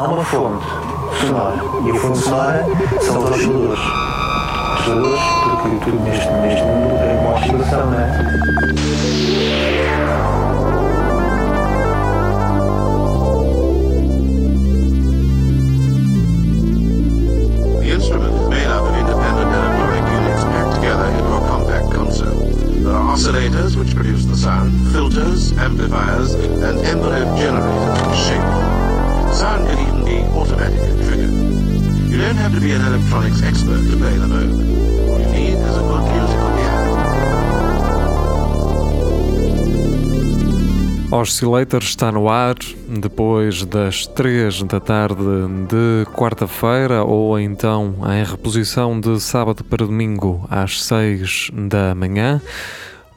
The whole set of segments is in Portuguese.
há uma fonte sonora. E a fonte sonora são os osciladores. Osciladores, porque tudo neste, neste mundo tem uma oscilação, não é? Oscillator está no ar depois das 3 da tarde de quarta-feira ou então em reposição de sábado para domingo às 6 da manhã.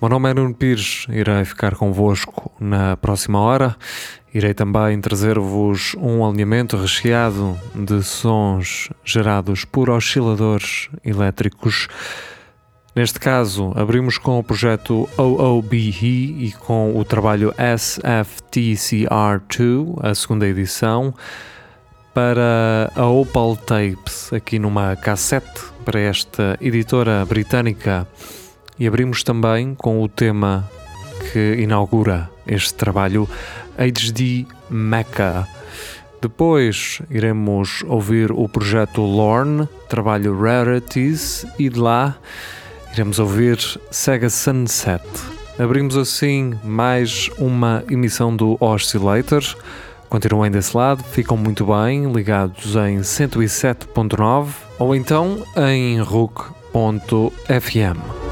O meu nome é Nuno Pires, irei ficar convosco na próxima hora. Irei também trazer-vos um alinhamento recheado de sons gerados por osciladores elétricos. Neste caso, abrimos com o projeto OOBE e com o trabalho SFTCR2, a segunda edição, para a Opal Tapes, aqui numa cassete para esta editora britânica. E abrimos também com o tema que inaugura este trabalho, HD Mecca. Depois iremos ouvir o projeto Lorne, trabalho Rarities, e de lá iremos ouvir Sega Sunset. Abrimos assim mais uma emissão do Oscillator. Continuem desse lado, ficam muito bem ligados em 107.9 ou então em RUC.fm.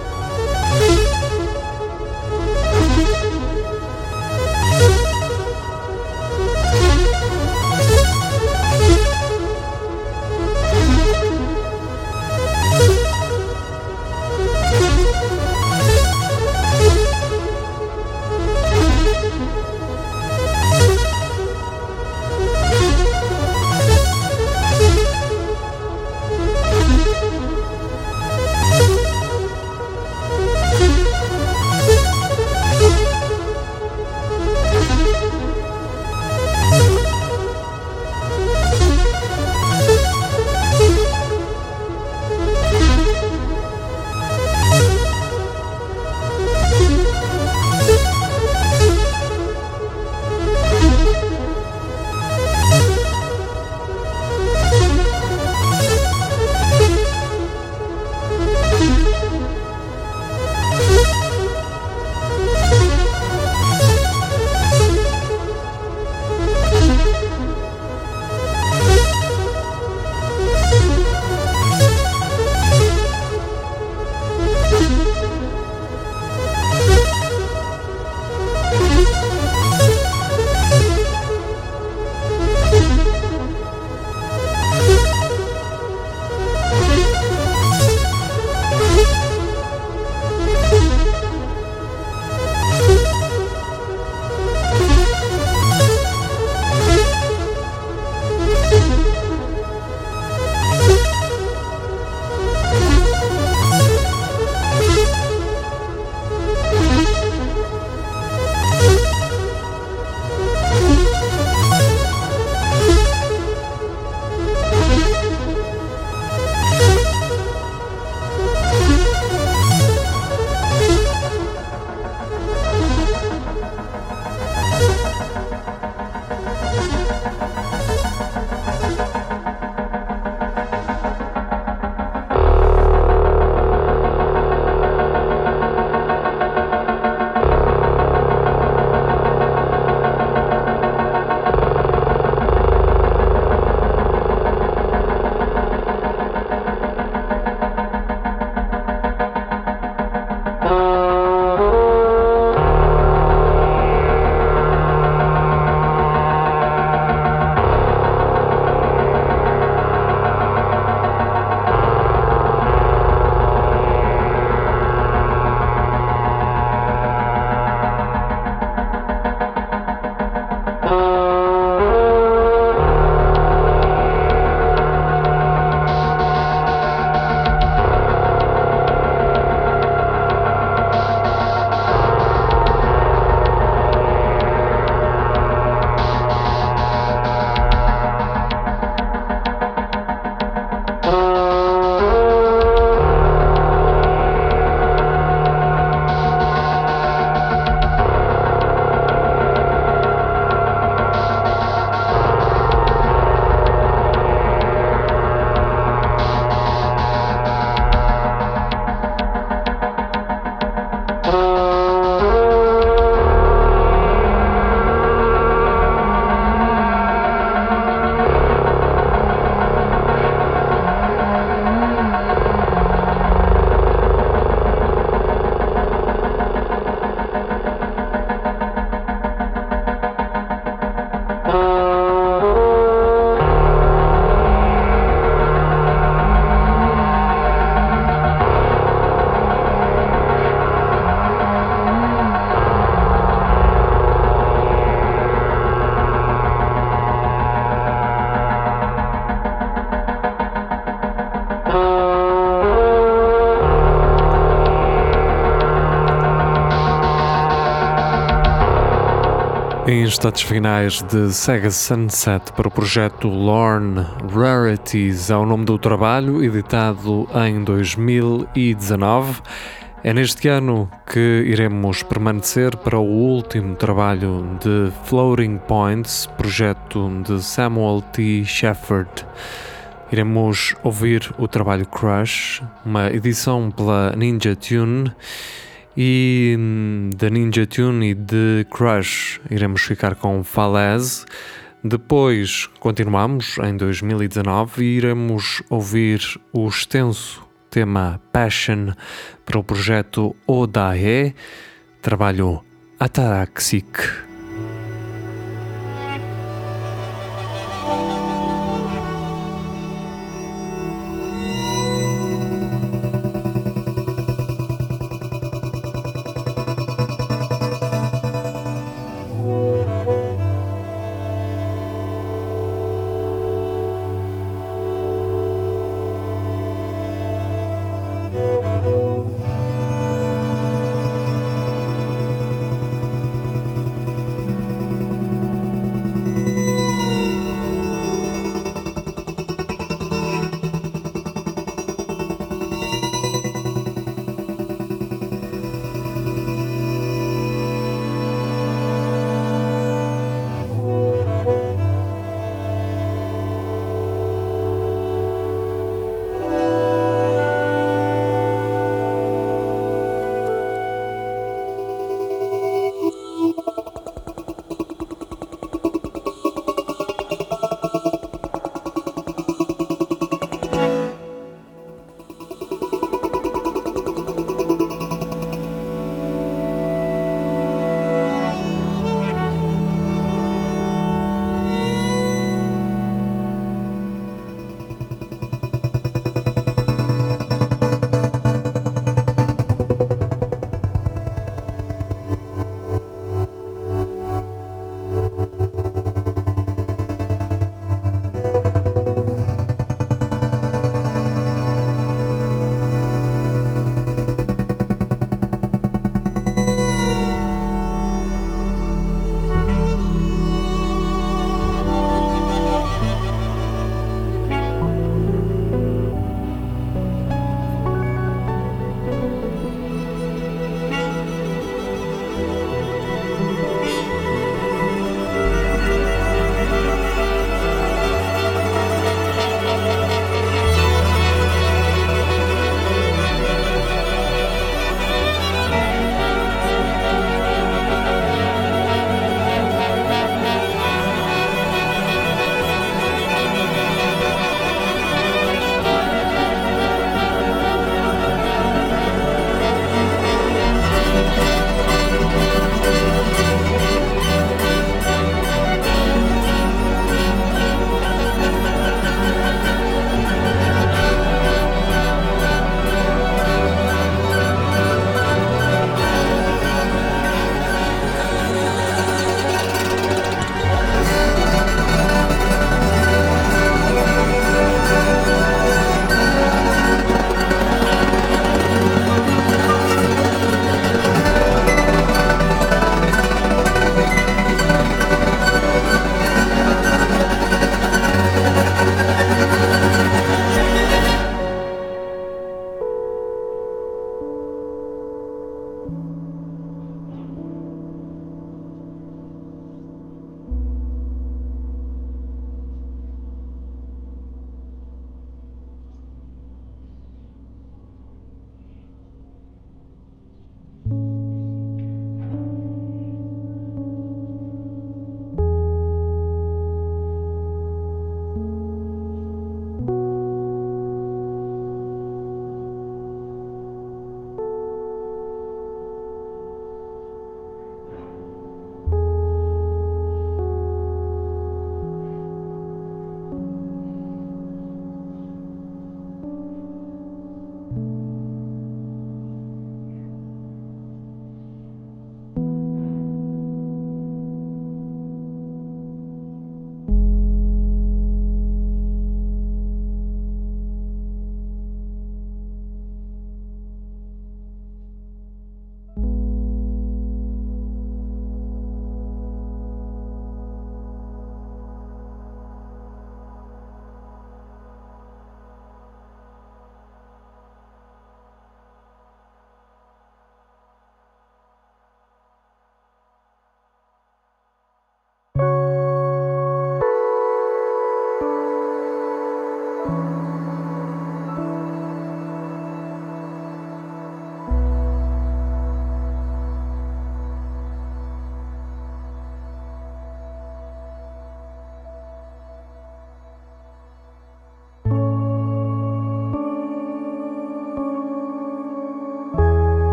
Em instantes finais de Sega Sunset para o projeto Lorne Rarities, ao nome do trabalho, editado em 2019. É neste ano que iremos permanecer para o último trabalho de Floating Points, projeto de Samuel T. Shepard. Iremos ouvir o trabalho Crush, uma edição pela Ninja Tune e hum, da Ninja Tune e de Crush iremos ficar com Falaise. Depois continuamos em 2019 e iremos ouvir o extenso tema Passion para o projeto Odae, trabalho Ataraxic.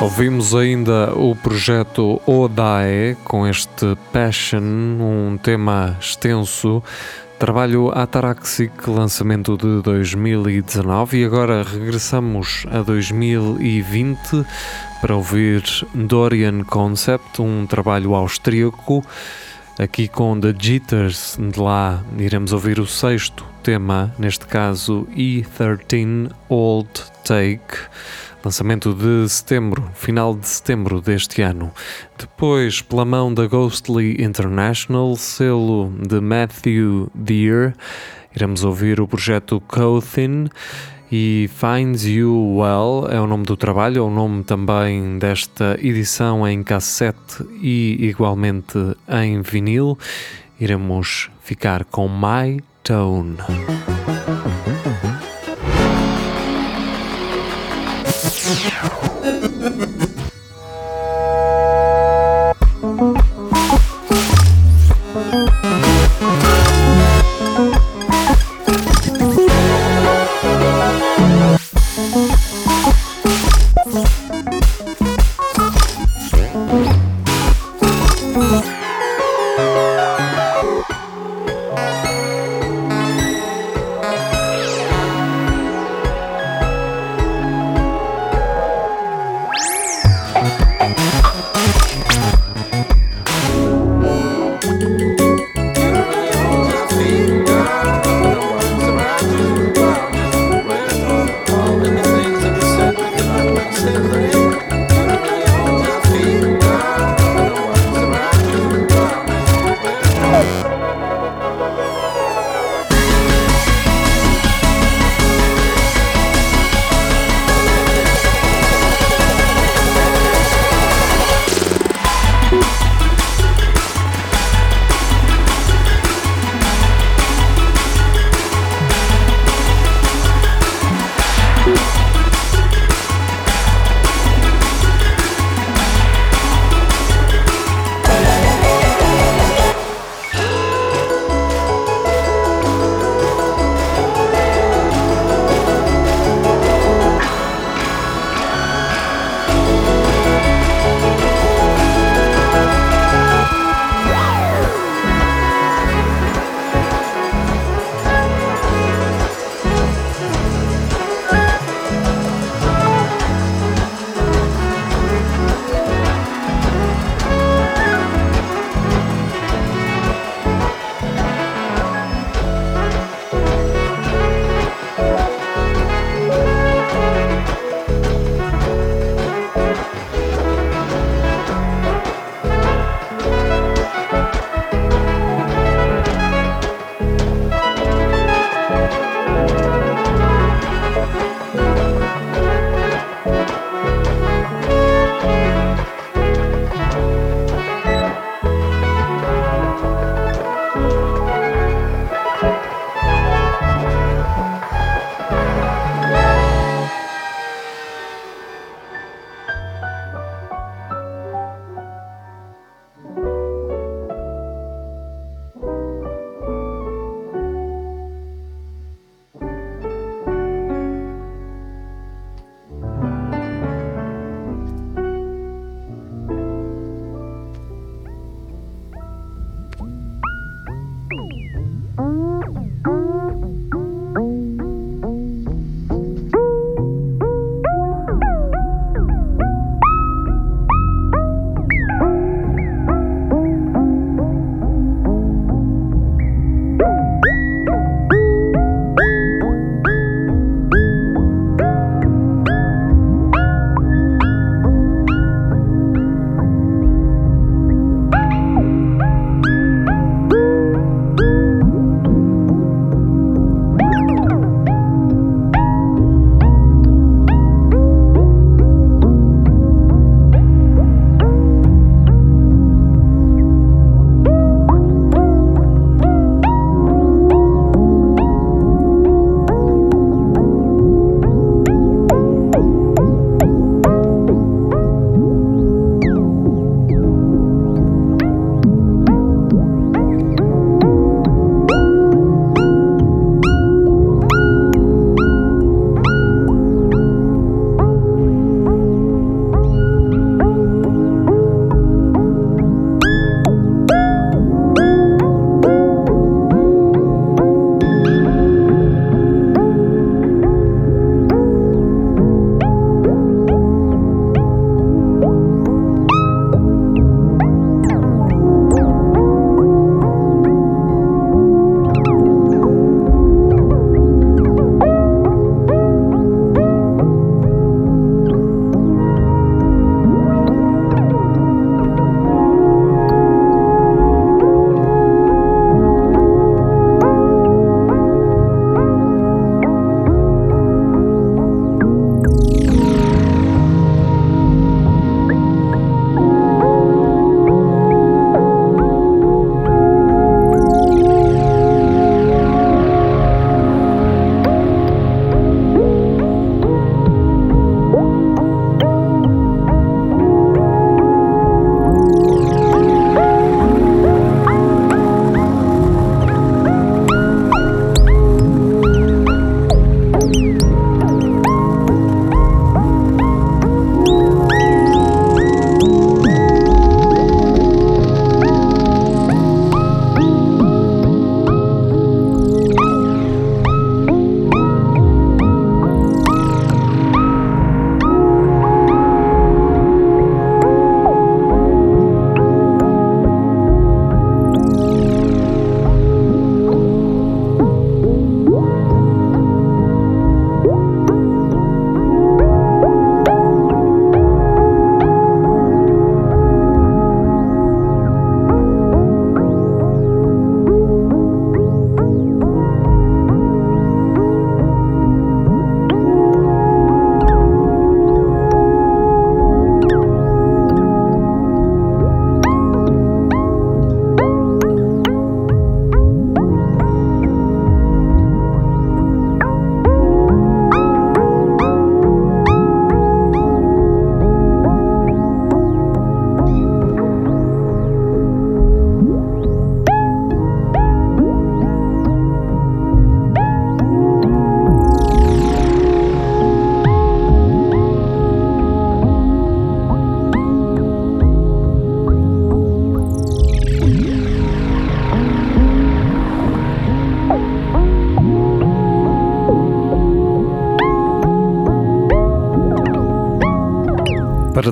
Ouvimos ainda o projeto Odae com este Passion, um tema extenso. Trabalho Ataraxic, lançamento de 2019 e agora regressamos a 2020 para ouvir Dorian Concept, um trabalho austríaco. Aqui com The Jitters, de lá iremos ouvir o sexto tema, neste caso E13 Old Take lançamento de setembro, final de setembro deste ano. Depois, pela mão da Ghostly International, selo de Matthew Deere, iremos ouvir o projeto Cothin e Finds You Well é o nome do trabalho, é o nome também desta edição em cassete e igualmente em vinil. Iremos ficar com My Tone. Yeah.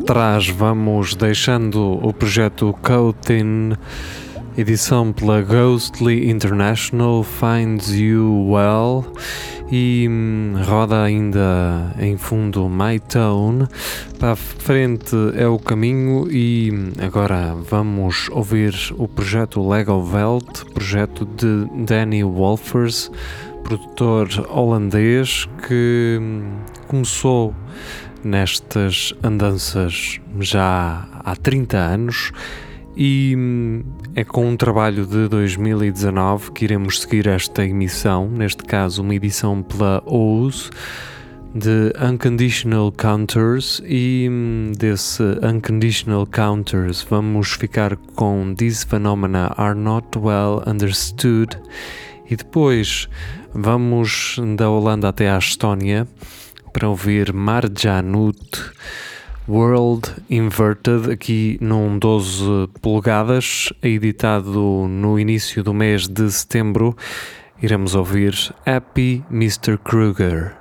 Trás vamos deixando o projeto Cotin, edição pela Ghostly International, Finds You Well e hum, roda ainda em fundo My Tone. Para a frente é o caminho e hum, agora vamos ouvir o projeto Lego Welt, projeto de Danny Wolfers, produtor holandês que hum, começou nestas andanças já há 30 anos e hum, é com um trabalho de 2019 que iremos seguir esta emissão, neste caso uma edição pela OUS de Unconditional Counters e hum, desse Unconditional Counters vamos ficar com These Phenomena Are Not Well Understood e depois vamos da Holanda até à Estónia para ouvir Marjanut World Inverted, aqui num 12 polegadas, editado no início do mês de setembro. Iremos ouvir Happy Mr. Kruger.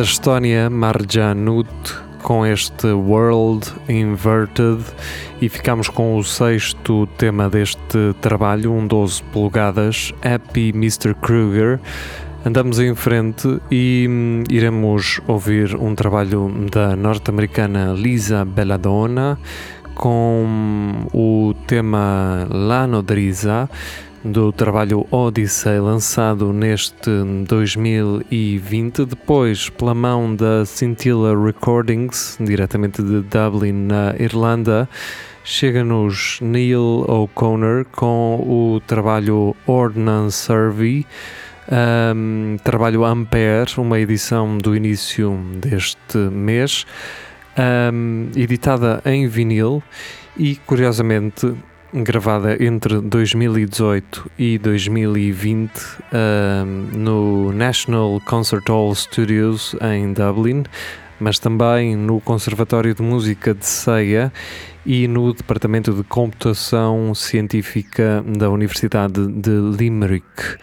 Da Estónia Marjanut com este World Inverted e ficamos com o sexto tema deste trabalho, um 12 polegadas, Happy Mr. Kruger. Andamos em frente e hum, iremos ouvir um trabalho da norte-americana Lisa Belladonna com o tema La Nodriza do trabalho Odyssey lançado neste 2020, depois pela mão da Scintilla Recordings, diretamente de Dublin, na Irlanda. Chega-nos Neil O'Connor com o trabalho Ordnance Survey, um, trabalho Ampere, uma edição do início deste mês, um, editada em vinil e curiosamente gravada entre 2018 e 2020 no National Concert Hall Studios em Dublin, mas também no Conservatório de Música de Ceia e no Departamento de Computação Científica da Universidade de Limerick.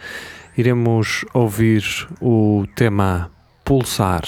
Iremos ouvir o tema Pulsar.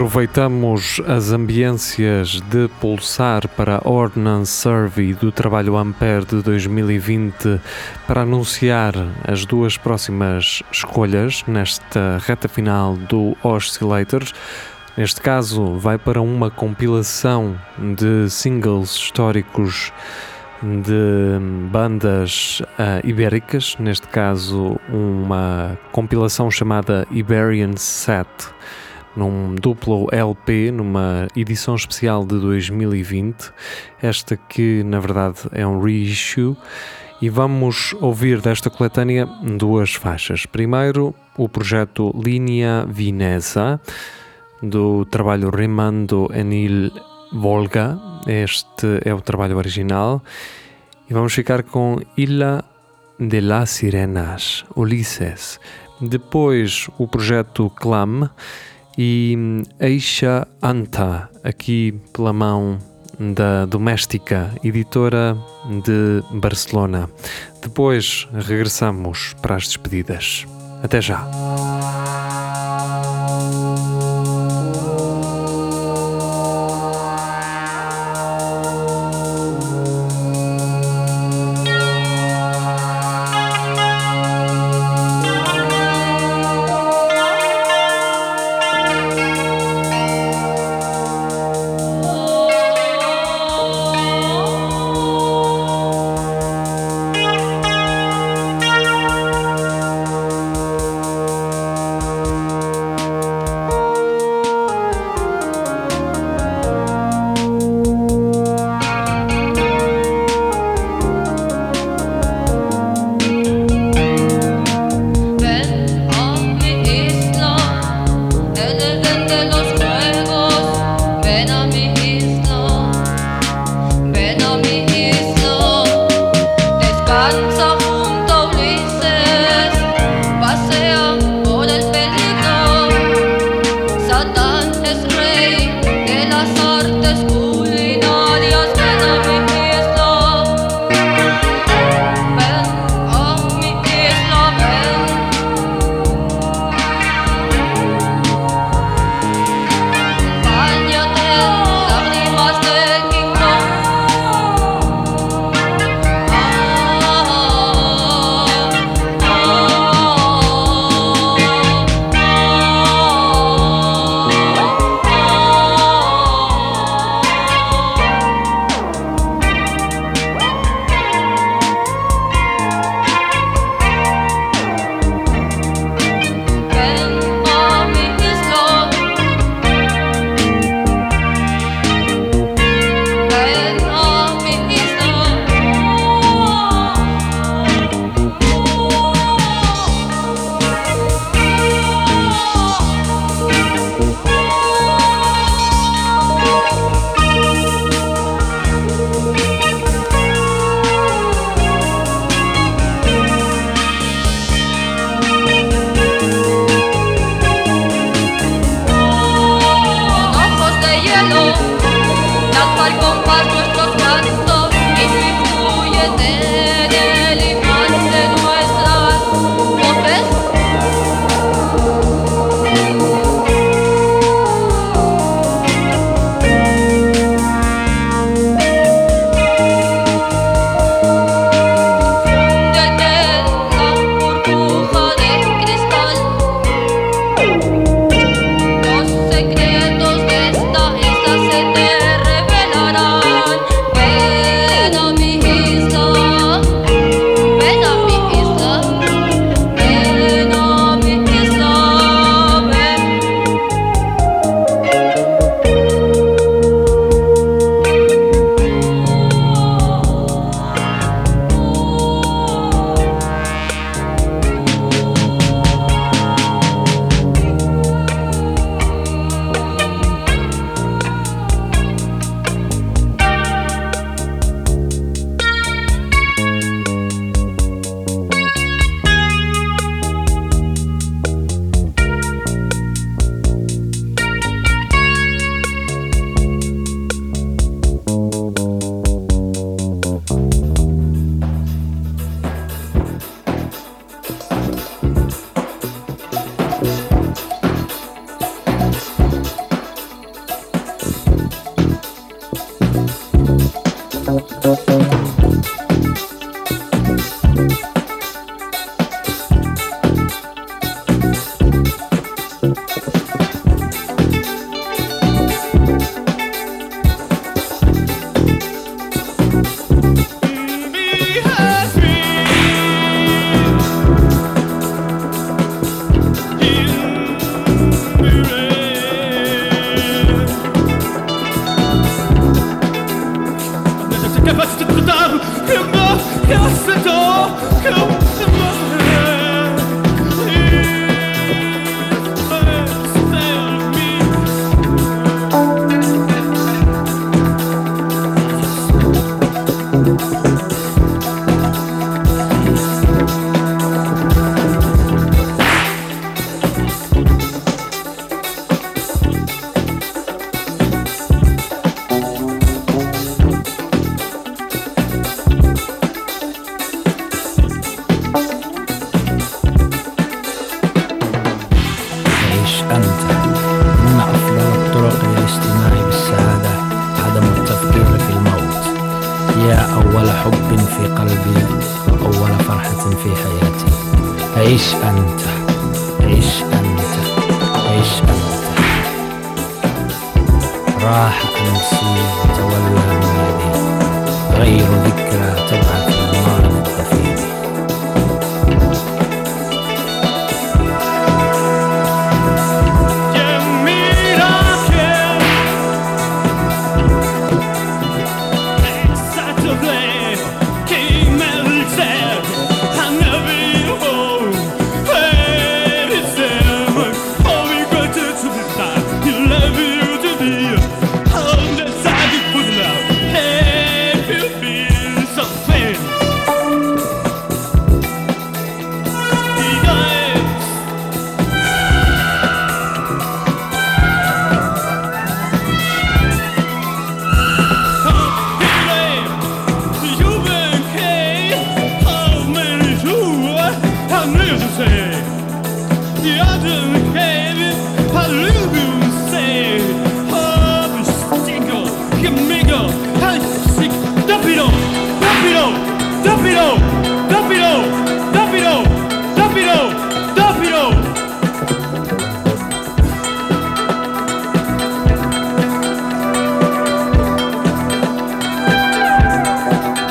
Aproveitamos as ambiências de pulsar para a Ordnance Survey do trabalho Ampere de 2020 para anunciar as duas próximas escolhas nesta reta final do Oscillators. Neste caso, vai para uma compilação de singles históricos de bandas uh, ibéricas, neste caso, uma compilação chamada Iberian Set, num duplo LP, numa edição especial de 2020. Esta que, na verdade, é um reissue. E vamos ouvir desta coletânea duas faixas. Primeiro, o projeto Linea Vinesa do trabalho Remando Enil Volga. Este é o trabalho original. E vamos ficar com Ilha de las Sirenas, Ulisses. Depois o projeto Clam e Eixa Anta, aqui pela mão da Doméstica, editora de Barcelona. Depois regressamos para as despedidas. Até já!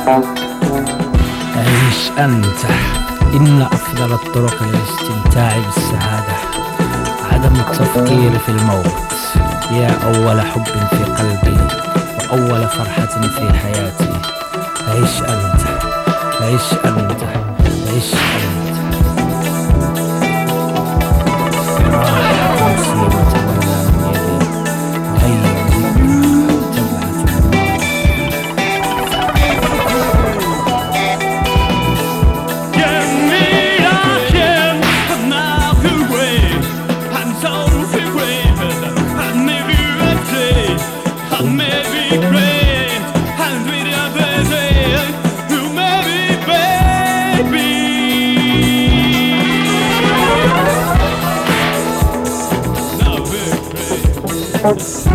عيش أنت. إن أفضل الطرق للاستمتاع بالسعادة عدم التفكير في الموت. يا أول حب في قلبي وأول فرحة في حياتي. عيش أنت. عيش أنت. عيش أنت. راح تمسي Records.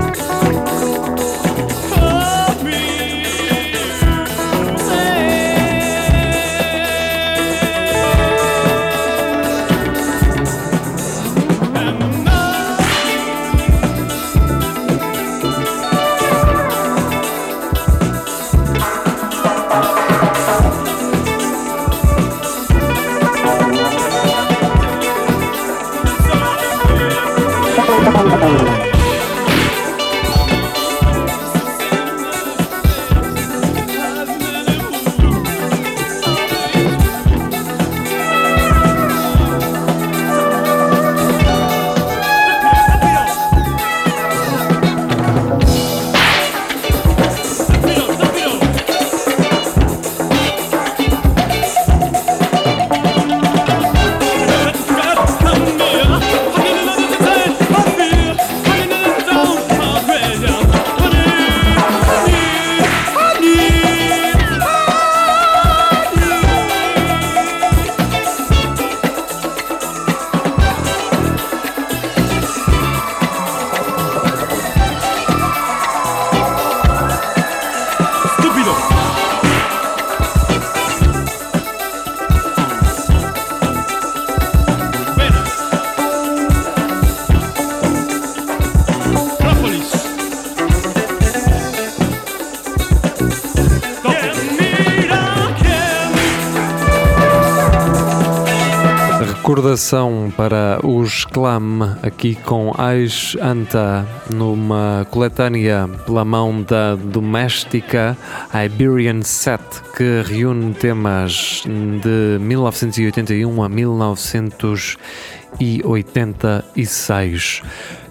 Recordação para os Clam aqui com Ais Anta numa coletânea pela mão da doméstica Iberian Set que reúne temas de 1981 a 1986.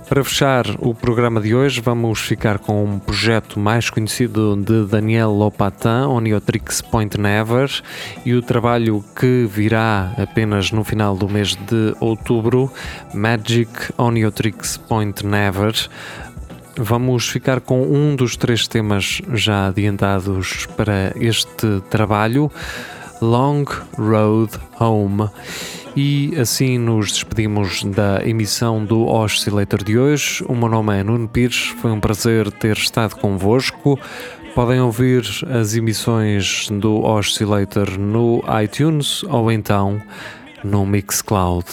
Para fechar o programa de hoje, vamos ficar com um projeto mais conhecido de Daniel Lopatin, Oniotrix Point Never, e o trabalho que virá apenas no final do mês de outubro, Magic Oniotrix Point Never. Vamos ficar com um dos três temas já adiantados para este trabalho, Long Road Home. E assim nos despedimos da emissão do Oscillator de hoje. O meu nome é Nuno Pires, foi um prazer ter estado convosco. Podem ouvir as emissões do Oscillator no iTunes ou então no Mixcloud.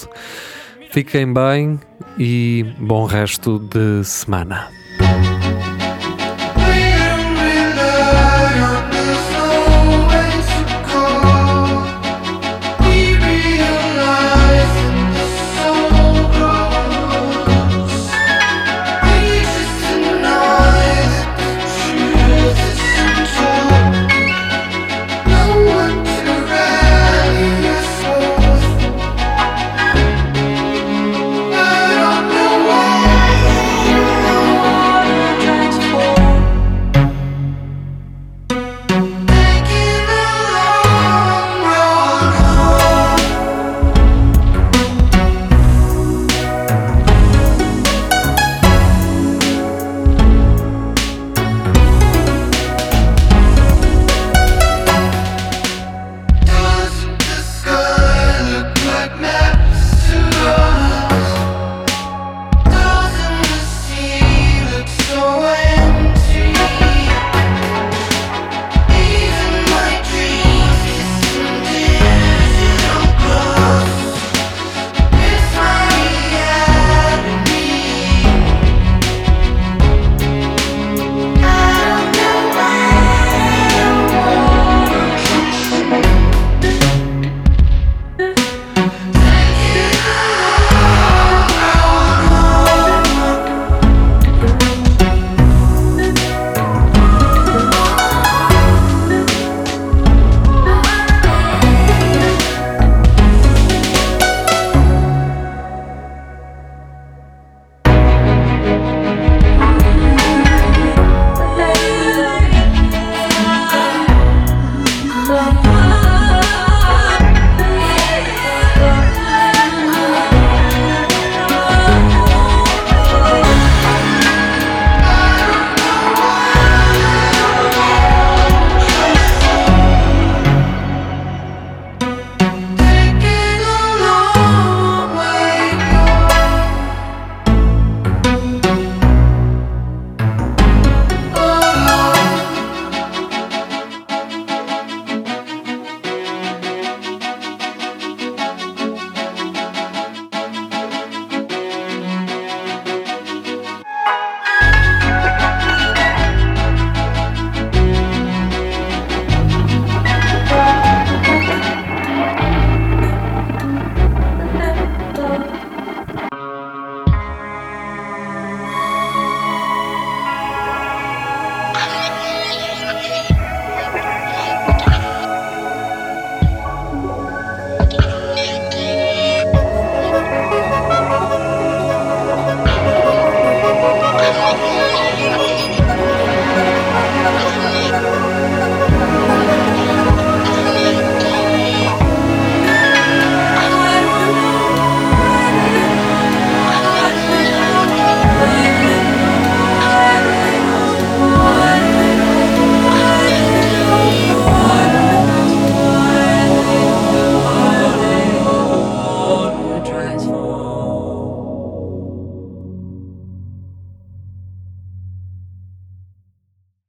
Fiquem bem e bom resto de semana.